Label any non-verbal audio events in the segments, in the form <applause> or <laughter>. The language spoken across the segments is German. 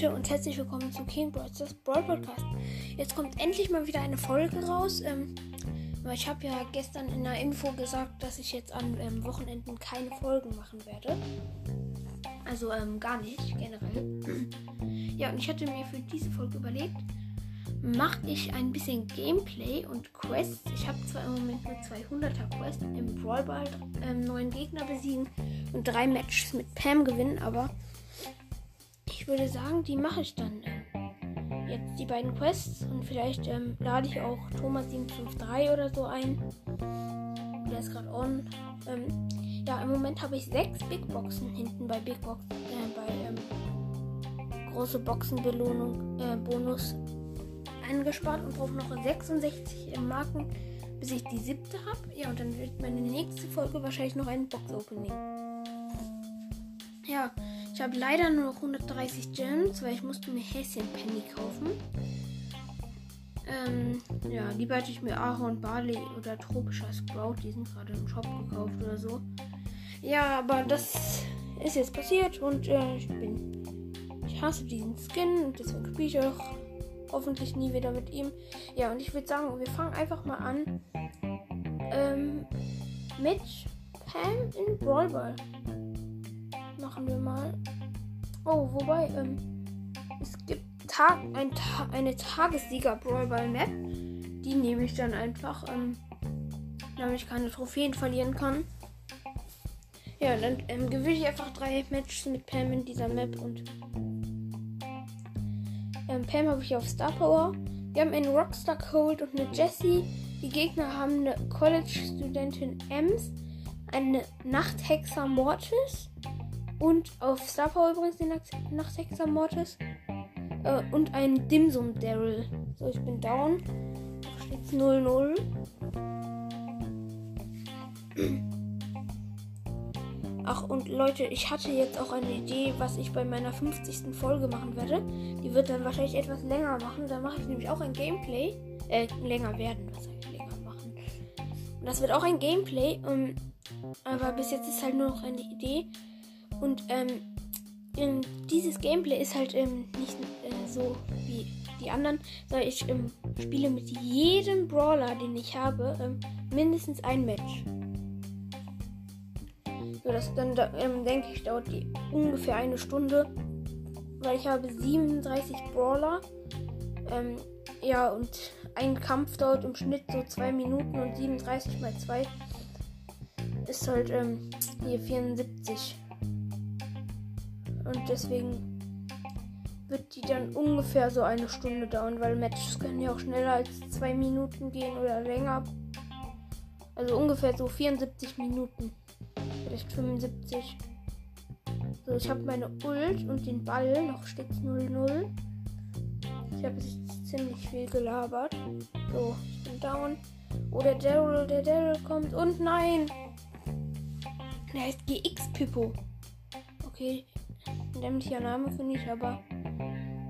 Leute und herzlich willkommen zu King Brothers Brawl Podcast. Jetzt kommt endlich mal wieder eine Folge raus. Ähm, ich habe ja gestern in der Info gesagt, dass ich jetzt an ähm, Wochenenden keine Folgen machen werde. Also ähm, gar nicht, generell. ja, und ich hatte mir für diese Folge überlegt, mache ich ein bisschen Gameplay und Quests. Ich habe zwar im Moment nur 200er Quests im Brawl Ball, ähm, neuen Gegner besiegen und drei Matches mit Pam gewinnen, aber würde sagen, die mache ich dann äh, jetzt die beiden Quests und vielleicht ähm, lade ich auch Thomas 753 oder so ein. Der ist gerade on. Ähm, ja, im Moment habe ich sechs Big Boxen hinten bei Big Box, äh, bei ähm, große Boxenbelohnung, äh, Bonus eingespart und brauche noch 66 Marken, bis ich die siebte habe. Ja, und dann wird meine nächste Folge wahrscheinlich noch ein Box-Opening. Ja, ich habe leider nur noch 130 Gems, weil ich musste mir Häschen Penny kaufen. Ähm, ja, lieber hätte ich mir Ahorn, Barley oder tropischer Sprout, die sind gerade im Shop gekauft oder so. Ja, aber das ist jetzt passiert und äh, ich bin. Ich hasse diesen Skin und deswegen spiele ich auch hoffentlich nie wieder mit ihm. Ja, und ich würde sagen, wir fangen einfach mal an ähm, mit Pam in Brawl Ball. Machen wir mal. Oh, wobei, ähm, es gibt Tag, ein Ta eine Tagessieger Brawl Ball Map. Die nehme ich dann einfach, ähm, damit ich keine Trophäen verlieren kann. Ja, dann ähm, gewinne ich einfach drei Matches mit Pam in dieser Map und ähm, Pam habe ich auf Star Power. Wir haben einen Rockstar Cold und eine Jessie. Die Gegner haben eine College-Studentin Ems, eine Nachthexer Mortis und auf Star Power übrigens den Nachthexer Mortis äh, und einen Dimsum Daryl. So, ich bin down. Da steht 0-0. Ach, und Leute, ich hatte jetzt auch eine Idee, was ich bei meiner 50. Folge machen werde. Die wird dann wahrscheinlich etwas länger machen. Da mache ich nämlich auch ein Gameplay. Äh, länger werden. Was soll ich länger machen? Und das wird auch ein Gameplay. Um, ähm, aber bis jetzt ist halt nur noch eine Idee. Und ähm, dieses Gameplay ist halt ähm, nicht äh, so wie die anderen, sondern ich ähm, spiele mit jedem Brawler, den ich habe, ähm, mindestens ein Match. So, das dann, ähm, denke ich, dauert die ungefähr eine Stunde. Weil ich habe 37 Brawler. Ähm, ja, und ein Kampf dauert im Schnitt so 2 Minuten und 37 mal 2 ist halt ähm, hier 74. Und deswegen wird die dann ungefähr so eine Stunde dauern, weil Matches können ja auch schneller als 2 Minuten gehen oder länger. Also ungefähr so 74 Minuten vielleicht 75. So, ich habe meine Ult und den Ball. Noch steht 0-0. Ich habe jetzt ziemlich viel gelabert. So, ich bin down. Oh, der Daryl, der Daryl kommt. Und nein! Der heißt GX Pippo. Okay, dämlicher Name finde ich, aber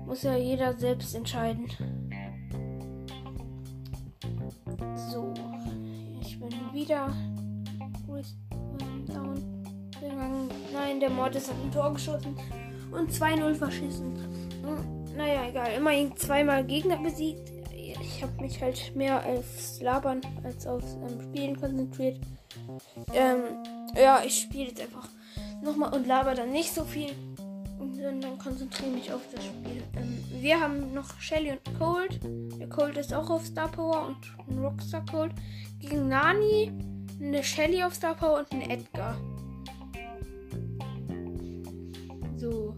muss ja jeder selbst entscheiden. So, ich bin wieder. Ist down gegangen. Nein, der Mortis hat ein Tor geschossen und 2-0 verschissen. Hm, naja, egal. Immerhin zweimal Gegner besiegt. Ich habe mich halt mehr aufs Labern als aufs ähm, Spielen konzentriert. Ähm, ja, ich spiele jetzt einfach nochmal und laber dann nicht so viel. Und dann konzentriere mich auf das Spiel. Ähm, wir haben noch Shelly und Cold. Der Cold ist auch auf Star Power und ein Rockstar Cold. Gegen Nani eine Shelly auf Star Power und ein Edgar. So.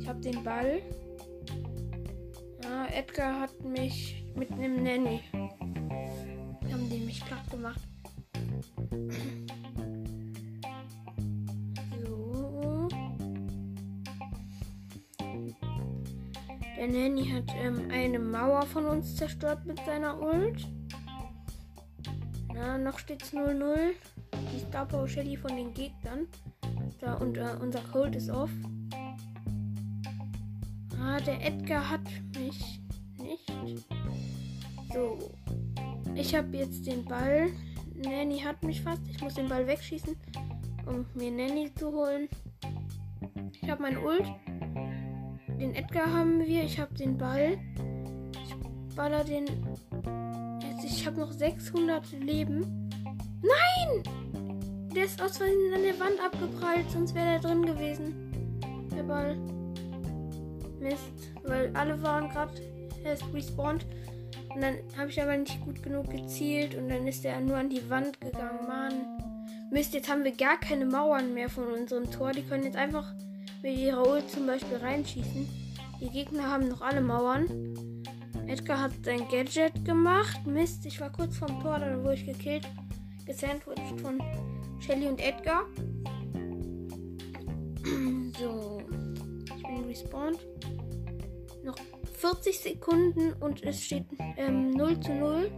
Ich habe den Ball. Ja, Edgar hat mich mit einem Nanny. Wir haben den mich platt gemacht. Der Nanny hat ähm, eine Mauer von uns zerstört mit seiner Ult. Ja, noch steht's 0-0. Die Star Power Shelly von den Gegnern. Da und äh, unser Cold ist off. Ah, der Edgar hat mich nicht. So. Ich habe jetzt den Ball. Nanny hat mich fast. Ich muss den Ball wegschießen, um mir Nanny zu holen. Ich habe mein Ult. Den Edgar haben wir. Ich habe den Ball. Ich baller den. Jetzt, ich habe noch 600 Leben. Nein! Der ist aus Versehen an der Wand abgeprallt, sonst wäre der drin gewesen. Der Ball. Mist, weil alle waren gerade erst respawned. Und dann habe ich aber nicht gut genug gezielt und dann ist er nur an die Wand gegangen. Mann. Mist, jetzt haben wir gar keine Mauern mehr von unserem Tor. Die können jetzt einfach mit ihrer Ult zum Beispiel reinschießen. Die Gegner haben noch alle Mauern. Edgar hat sein Gadget gemacht. Mist, ich war kurz vorm Tor, dann wurde ich gekillt. Gesandwiched von Shelly und Edgar. <clears throat> so. Ich bin respawned. Noch 40 Sekunden und es steht ähm, 0 zu 0.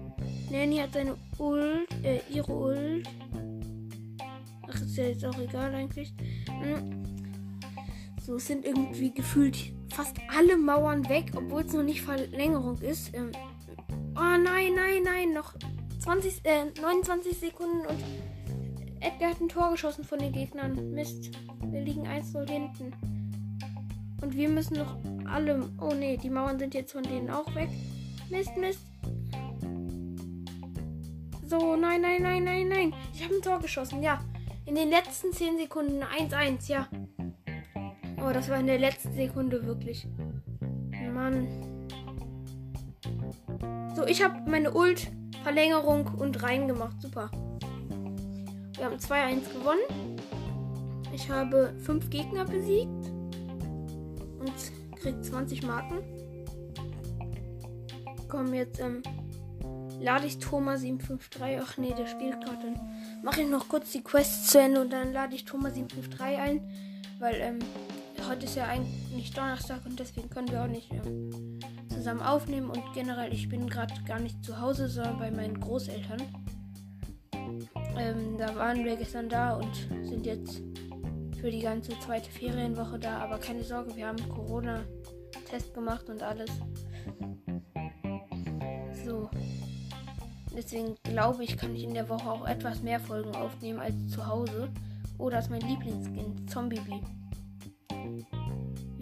Nanny hat seine Ult, äh, ihre Ult. Ach, ist ja jetzt auch egal eigentlich. So, es sind irgendwie gefühlt fast alle Mauern weg, obwohl es noch nicht Verlängerung ist. Ähm, oh nein, nein, nein, noch 20, äh, 29 Sekunden und Edgar hat ein Tor geschossen von den Gegnern. Mist, wir liegen 1-0 hinten. Und wir müssen noch alle. Oh ne, die Mauern sind jetzt von denen auch weg. Mist, Mist. So, nein, nein, nein, nein, nein. Ich habe ein Tor geschossen, ja. In den letzten 10 Sekunden 1-1, ja. Oh, das war in der letzten Sekunde wirklich. Mann. So, ich habe meine Ult, Verlängerung und reingemacht. Super. Wir haben 2-1 gewonnen. Ich habe 5 Gegner besiegt. Und kriegt 20 Marken. Komm, jetzt ähm, lade ich Thomas 753. Ach nee, der spielt gerade. Mache ich noch kurz die Quest zu Ende und dann lade ich Thomas 753 ein. Weil ähm, heute ist ja eigentlich Donnerstag und deswegen können wir auch nicht ähm, zusammen aufnehmen. Und generell, ich bin gerade gar nicht zu Hause, sondern bei meinen Großeltern. Ähm, da waren wir gestern da und sind jetzt für die ganze zweite Ferienwoche da. Aber keine Sorge, wir haben Corona-Test gemacht und alles. So. Deswegen glaube ich, kann ich in der Woche auch etwas mehr Folgen aufnehmen als zu Hause. Oder als mein Lieblingsskin, Zombie Bee.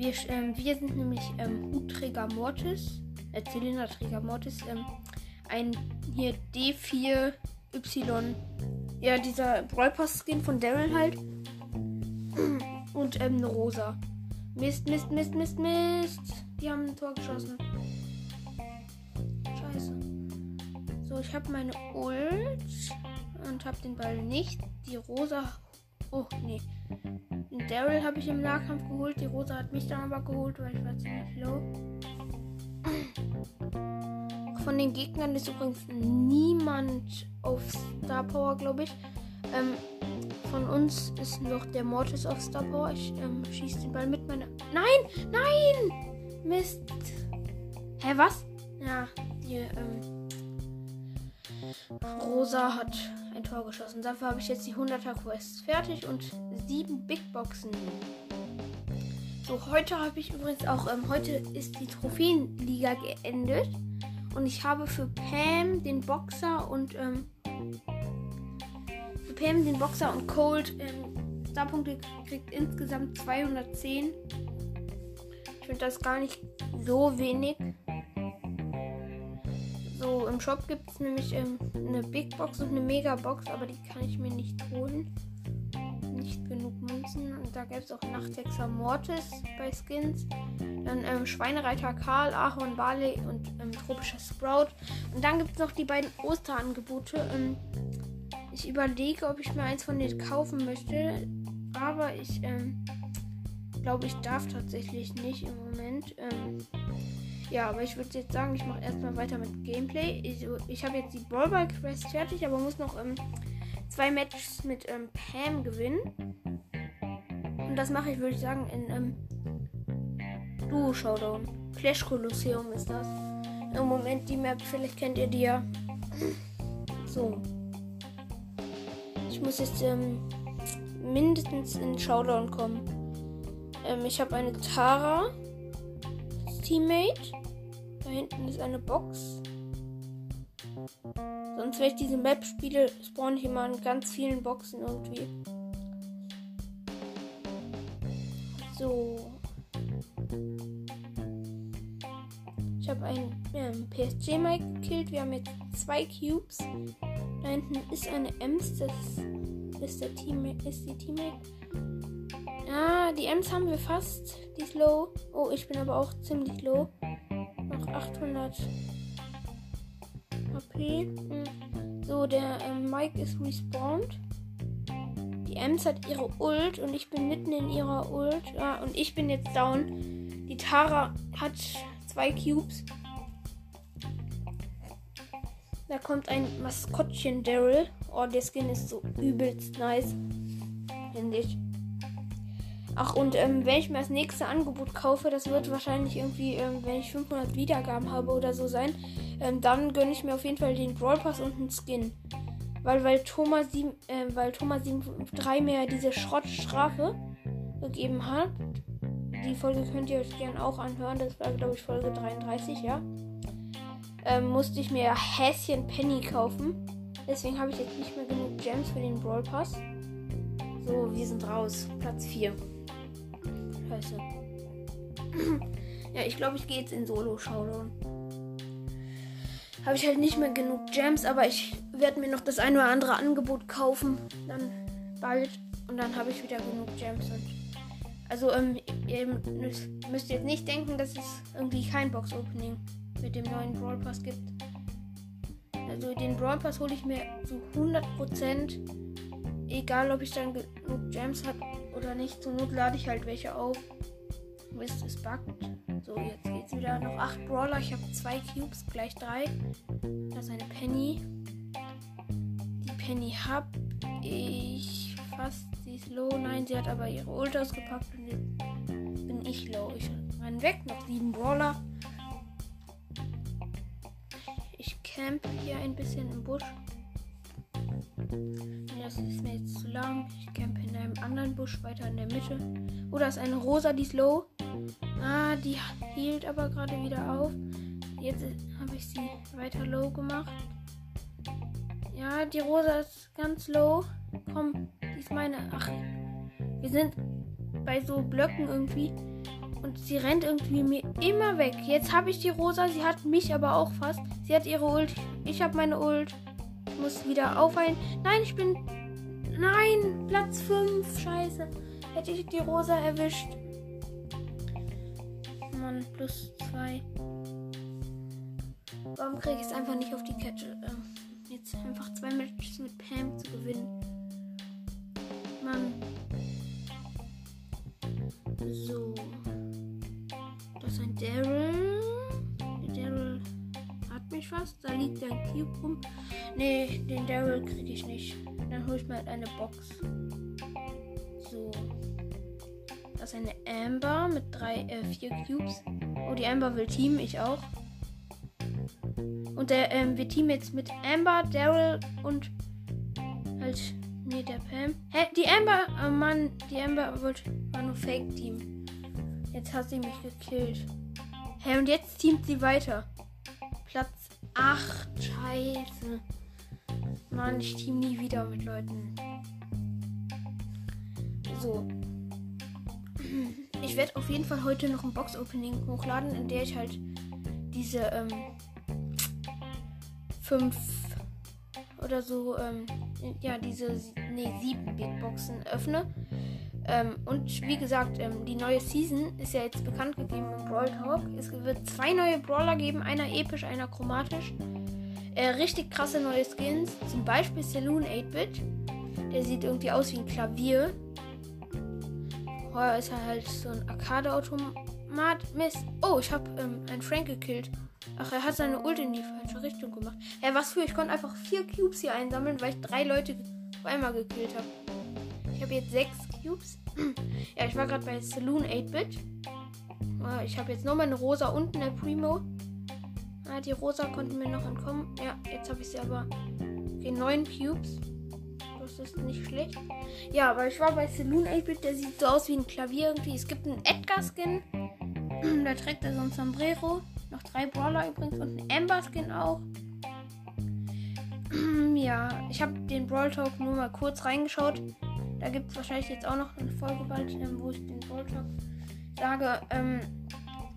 Wir, ähm, wir sind nämlich ähm, Hutträger Mortis, äh, Zylinderträger Mortis, ähm, ein hier D4Y, ja, dieser Brawl Skin von Daryl halt und ähm, eine rosa. Mist, Mist, Mist, Mist, Mist. Die haben ein Tor geschossen. Scheiße. So, ich habe meine Ult und habe den Ball nicht. Die rosa. Oh, nee. Daryl habe ich im Nahkampf geholt. Die rosa hat mich dann aber geholt, weil ich war ziemlich low. Von den Gegnern ist übrigens niemand auf Star Power, glaube ich. Ähm, von uns ist noch der Mortis auf Star Power. Ich ähm, schieße den Ball mit meiner. Nein! Nein! Mist! Hä, was? Ja, die ähm, Rosa hat ein Tor geschossen. Dafür habe ich jetzt die 100er Quest fertig und sieben Big Boxen. So, heute habe ich übrigens auch, ähm, heute ist die Trophäenliga geendet. Und ich habe für Pam den Boxer und ähm, Pam den Boxer und Cold ähm, Starpunkte kriegt insgesamt 210. Ich finde das gar nicht so wenig. So, im Shop gibt es nämlich ähm, eine Big Box und eine Mega Box, aber die kann ich mir nicht holen. Nicht genug Münzen. Und da gibt es auch Nachthexer Mortis bei Skins. Dann ähm, Schweinereiter Karl, Ahorn Barley und ähm, tropischer Sprout. Und dann gibt es noch die beiden Osterangebote. Ähm, ich überlege, ob ich mir eins von denen kaufen möchte. Aber ich ähm, glaube, ich darf tatsächlich nicht im Moment. Ja, aber ich würde jetzt sagen, ich mache erstmal weiter mit Gameplay. Ich, ich habe jetzt die Ballball Quest fertig, aber muss noch ähm, zwei Matches mit ähm, Pam gewinnen. Und das mache ich, würde ich sagen, in ähm, Duo Showdown. Clash Colosseum ist das. Im Moment die Map, vielleicht kennt ihr die ja. So. Ich muss jetzt ähm, mindestens in Showdown kommen. Ähm, ich habe eine Tara Teammate. Da hinten ist eine Box. Sonst, wenn ich diese Map spiele, spawne ich immer in ganz vielen Boxen irgendwie. So. habe einen ähm, PSG Mike gekillt. Wir haben jetzt zwei Cubes. Da hinten ist eine Ems. Das ist der Teammate. Ist die Teammate. Ah, die Ems haben wir fast. Die ist low. Oh, ich bin aber auch ziemlich low. Noch 800 HP. So, der ähm, Mike ist respawned. Die Ems hat ihre Ult und ich bin mitten in ihrer Ult. Ja, und ich bin jetzt down. Die Tara hat zwei Cubes. Da kommt ein Maskottchen Daryl. Oh, der Skin ist so übelst nice. Finde ich. Ach, und ähm, wenn ich mir das nächste Angebot kaufe, das wird wahrscheinlich irgendwie, ähm, wenn ich 500 Wiedergaben habe oder so sein, ähm, dann gönne ich mir auf jeden Fall den Brawl Pass und einen Skin. Weil, weil Thomas 7, äh, weil Thomas 7, 3 mir diese Schrottstrafe gegeben hat, die Folge könnt ihr euch gerne auch anhören. Das war, glaube ich, Folge 33, ja. Ähm, musste ich mir Häschen Penny kaufen. Deswegen habe ich jetzt nicht mehr genug Gems für den Brawl Pass. So, wir sind raus. Platz 4. Scheiße. ja, ich glaube, ich gehe jetzt in Solo-Showdown. Habe ich halt nicht mehr genug Gems, aber ich werde mir noch das ein oder andere Angebot kaufen. Dann bald. Und dann habe ich wieder genug Gems also, ähm, ihr müsst jetzt nicht denken, dass es irgendwie kein Box-Opening mit dem neuen Brawl Pass gibt. Also, den Brawl Pass hole ich mir zu 100%. Egal, ob ich dann genug Gems habe oder nicht. Zur Not lade ich halt welche auf. Mist, es buggt. So, jetzt geht's wieder. Noch 8 Brawler. Ich habe 2 Cubes, gleich 3. Das ist eine Penny. Die Penny habe ich fast Sie ist low. Nein, sie hat aber ihre Ult ausgepackt und jetzt bin ich low. Ich renn weg. Noch sieben Brawler. Ich camp hier ein bisschen im Busch. Das ist mir jetzt zu lang. Ich camp in einem anderen Busch weiter in der Mitte. Oh, da ist eine Rosa, die ist low. Ah, die hielt aber gerade wieder auf. Jetzt habe ich sie weiter low gemacht. Ja, die Rosa ist ganz low. Komm, ist meine. Ach, wir sind bei so Blöcken irgendwie. Und sie rennt irgendwie mir immer weg. Jetzt habe ich die Rosa. Sie hat mich aber auch fast. Sie hat ihre Ult. Ich habe meine Ult. Muss wieder aufheilen. Nein, ich bin. Nein, Platz 5. Scheiße. Hätte ich die Rosa erwischt. Mann, plus 2. Warum kriege ich es einfach nicht auf die Kette? Äh, jetzt einfach zwei Matches mit Pam zu gewinnen. Mann. So. Das ist ein Daryl. Der Daryl hat mich fast. Liegt ein Cube rum. Nee, den Daryl kriege ich nicht. Dann hole ich mir halt eine Box. So. Das ist eine Amber mit drei, äh, vier Cubes. Oh, die Amber will Team, ich auch. Und der, ähm, wir teamen jetzt mit Amber, Daryl und halt Nee, der Pam. Hä, die Amber. Oh Mann, die Amber wollte, war nur Fake-Team. Jetzt hat sie mich gekillt. Hä, und jetzt teamt sie weiter. 8. Scheiße. Mann, ich team nie wieder mit Leuten. So. Ich werde auf jeden Fall heute noch ein Box-Opening hochladen, in der ich halt diese ähm, fünf oder so ähm, ja, diese nee, sieben Big Boxen öffne. Ähm, und wie gesagt, ähm, die neue Season ist ja jetzt bekannt gegeben im Brawl Talk. Es wird zwei neue Brawler geben, einer episch, einer chromatisch. Äh, richtig krasse neue Skins, zum Beispiel Saloon 8-Bit. Der sieht irgendwie aus wie ein Klavier. Vorher ist er halt so ein Arcade-Automat. Mist. Oh, ich habe ähm, einen Frank gekillt. Ach, er hat seine Ult in die falsche Richtung gemacht. Ja, was für? Ich konnte einfach vier Cubes hier einsammeln, weil ich drei Leute auf einmal gekillt habe. Ich habe jetzt sechs Cubes. <clears throat> ja, ich war gerade bei Saloon 8-Bit. Ich habe jetzt noch meine Rosa und eine Primo. Ah, die Rosa konnten mir noch entkommen. Ja, jetzt habe ich sie aber. Okay, neun Cubes. Das ist nicht schlecht. Ja, aber ich war bei Saloon 8-Bit. Der sieht so aus wie ein Klavier irgendwie. Es gibt einen Edgar-Skin. <clears throat> da trägt er so ein Sombrero. Noch drei Brawler übrigens und ein Amber Skin auch. <clears throat> ja, ich habe den Brawl Talk nur mal kurz reingeschaut. Da gibt es wahrscheinlich jetzt auch noch eine Folge bald, ähm, wo ich den Brawl Talk sage. Ähm,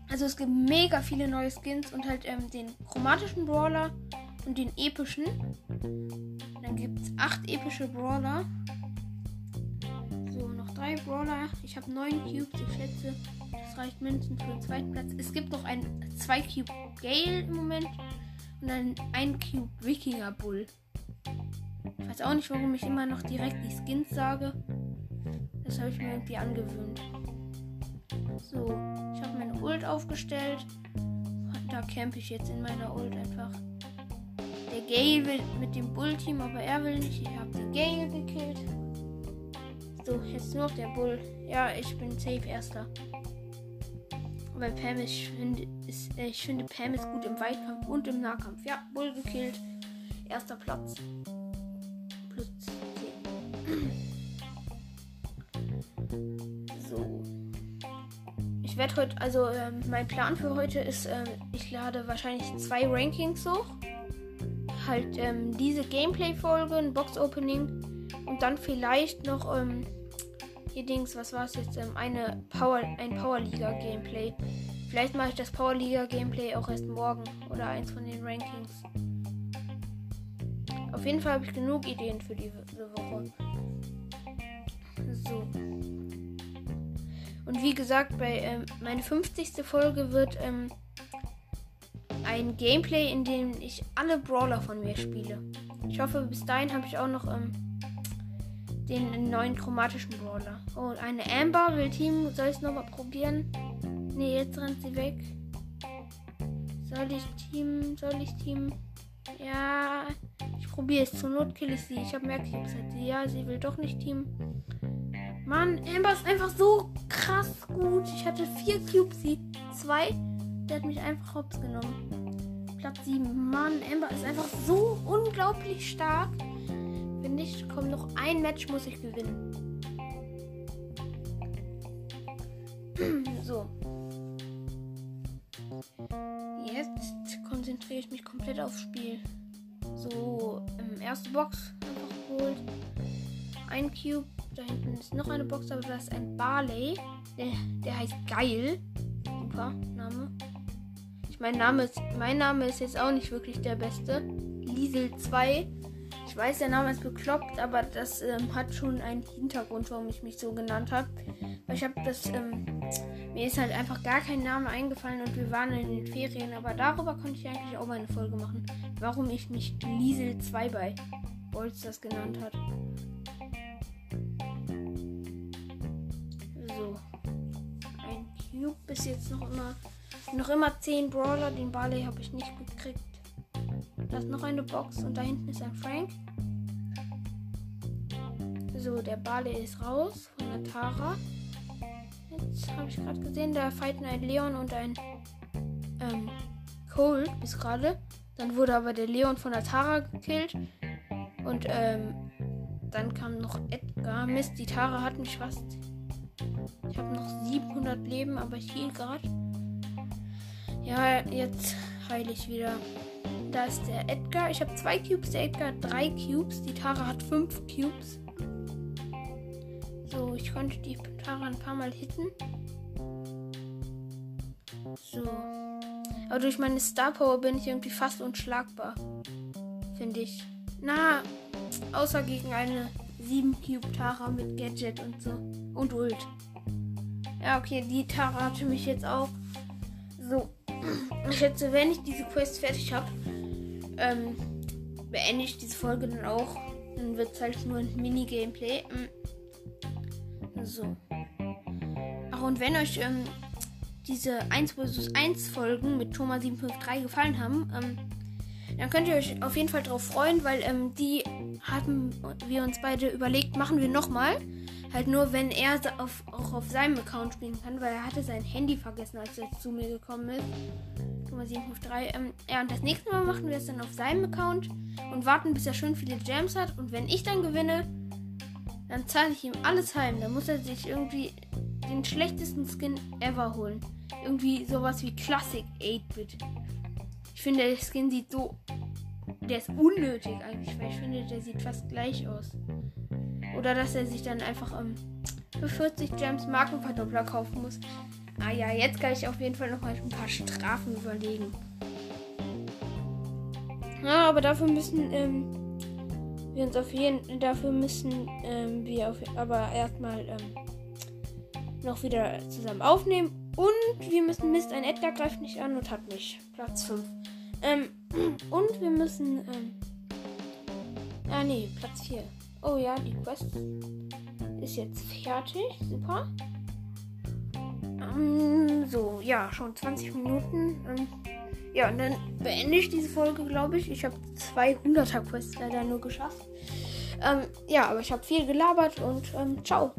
Also es gibt mega viele neue Skins und halt ähm, den chromatischen Brawler und den epischen. Dann gibt es acht epische Brawler. So, noch drei Brawler. Ich habe neun Cubes, ich schätze. Das reicht mindestens für den zweiten Platz. Es gibt noch ein 2 Cube Gale im Moment. Und dann ein Cube Wikinger Bull. Ich weiß auch nicht, warum ich immer noch direkt die Skins sage. Das habe ich mir irgendwie angewöhnt. So, ich habe meine Ult aufgestellt. Da campe ich jetzt in meiner Ult einfach. Der Gale will mit dem Bull-Team, aber er will nicht. Ich habe den Gale gekillt. So, jetzt nur noch der Bull. Ja, ich bin safe erster. Weil Pam ist, ich finde, ist, äh, ich finde Pam ist gut im Weitkampf und im Nahkampf. Ja, Bull gekillt. Erster Platz. Plus 10. So. Ich werde heute, also ähm, mein Plan für heute ist, ähm, ich lade wahrscheinlich zwei Rankings hoch. Halt ähm, diese Gameplay-Folge, ein Box-Opening und dann vielleicht noch ähm, hier Dings, was war es jetzt? Ähm, eine Power, ein Powerliga-Gameplay. Vielleicht mache ich das Powerliga-Gameplay auch erst morgen oder eins von den Rankings. Auf jeden Fall habe ich genug Ideen für diese Woche. So. Und wie gesagt, bei ähm, meine 50. Folge wird ähm, ein Gameplay, in dem ich alle Brawler von mir spiele. Ich hoffe, bis dahin habe ich auch noch ähm, den neuen chromatischen Brawler. Oh, eine Amber will Team. Soll ich es nochmal probieren? Ne, jetzt rennt sie weg. Soll ich Team? Soll ich Team? Ja, ich probiere es. Zur Not kill ich sie. Ich habe mehr Cubes als sie. Ja, sie will doch nicht Team. Mann, Amber ist einfach so krass gut. Ich hatte vier Cubes, sie zwei. Der hat mich einfach hops genommen. Platz 7. Mann, Amber ist einfach so unglaublich stark. Wenn nicht, kommt noch ein Match, muss ich gewinnen. <clears throat> so. Jetzt konzentriere ich mich komplett aufs Spiel. So, ähm, erste Box einfach geholt. Ein Cube. Da hinten ist noch eine Box, aber da ist ein Barley. Der, der heißt Geil. Super Name. Ich mein Name ist, mein Name ist jetzt auch nicht wirklich der beste. Liesel 2 ich weiß, der Name ist bekloppt, aber das ähm, hat schon einen Hintergrund, warum ich mich so genannt habe. Ich habe das, ähm, mir ist halt einfach gar kein Name eingefallen und wir waren in den Ferien, aber darüber konnte ich eigentlich auch mal eine Folge machen. Warum ich mich Liesel 2 bei Bolz das genannt hat. Cube bis jetzt noch immer. Noch immer 10 Brawler. Den Barley habe ich nicht gekriegt. Da ist noch eine Box und da hinten ist ein Frank. So, der Barley ist raus von der Tara. Jetzt habe ich gerade gesehen, da fighten ein Leon und ein ähm, Cold bis gerade. Dann wurde aber der Leon von der Tara gekillt. Und ähm, dann kam noch Edgar. Mist, die Tara hat mich fast. Ich habe noch 700 Leben, aber ich heal gerade. Ja, jetzt heile ich wieder. Da ist der Edgar. Ich habe zwei Cubes, der Edgar hat drei Cubes. Die Tara hat fünf Cubes. So, ich konnte die Tara ein paar Mal hitten. So. Aber durch meine Star Power bin ich irgendwie fast unschlagbar. Finde ich. Na, außer gegen eine 7 Cube Tara mit Gadget und so. Und Ult. Ja, okay, die Tara hatte mich jetzt auch. So. Ich schätze, wenn ich diese Quest fertig habe, ähm, beende ich diese Folge dann auch. Dann wird es halt nur ein Mini-Gameplay. Mm. So. Ach, und wenn euch ähm, diese 1 vs 1 Folgen mit Thomas753 gefallen haben, ähm, dann könnt ihr euch auf jeden Fall darauf freuen, weil ähm, die haben wir uns beide überlegt, machen wir nochmal. Halt nur, wenn er auf, auch auf seinem Account spielen kann, weil er hatte sein Handy vergessen, als er zu mir gekommen ist. 753. Ähm, ja, und das nächste Mal machen wir es dann auf seinem Account und warten, bis er schön viele Gems hat. Und wenn ich dann gewinne, dann zahle ich ihm alles heim. Dann muss er sich irgendwie den schlechtesten Skin ever holen. Irgendwie sowas wie Classic 8-Bit. Ich finde, der Skin sieht so. Der ist unnötig eigentlich, weil ich finde, der sieht fast gleich aus. Oder dass er sich dann einfach ähm, für 40 Gems Markenverdoppler kaufen muss. Ah ja, jetzt kann ich auf jeden Fall noch mal ein paar Strafen überlegen. Ja, aber dafür müssen ähm, wir uns auf jeden dafür müssen ähm, wir auf, aber erstmal ähm, noch wieder zusammen aufnehmen und wir müssen Mist ein Edgar greift nicht an und hat nicht Platz 5. Ähm, <clears throat> und wir müssen ähm, ah nee, Platz 4. Oh ja, die Quest ist jetzt fertig. Super. Ähm, so, ja, schon 20 Minuten. Ähm, ja, und dann beende ich diese Folge, glaube ich. Ich habe 200er Quests leider nur geschafft. Ähm, ja, aber ich habe viel gelabert und ciao.